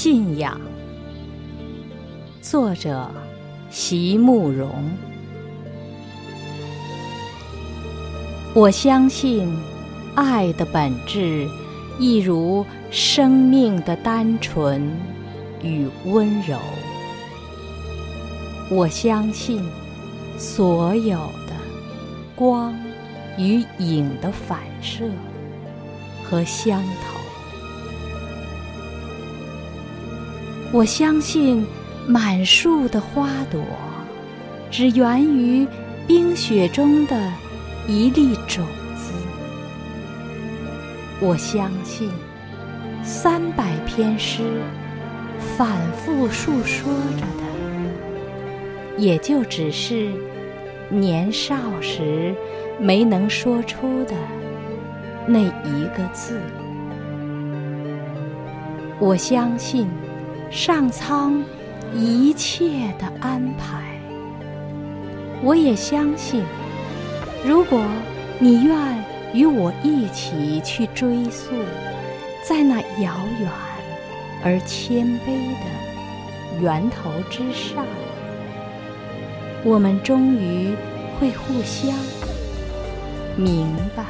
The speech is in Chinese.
信仰。作者：席慕容。我相信，爱的本质，一如生命的单纯与温柔。我相信，所有的光与影的反射和相投。我相信，满树的花朵只源于冰雪中的一粒种子。我相信，三百篇诗反复述说着的，也就只是年少时没能说出的那一个字。我相信。上苍一切的安排，我也相信。如果你愿与我一起去追溯，在那遥远而谦卑的源头之上，我们终于会互相明白。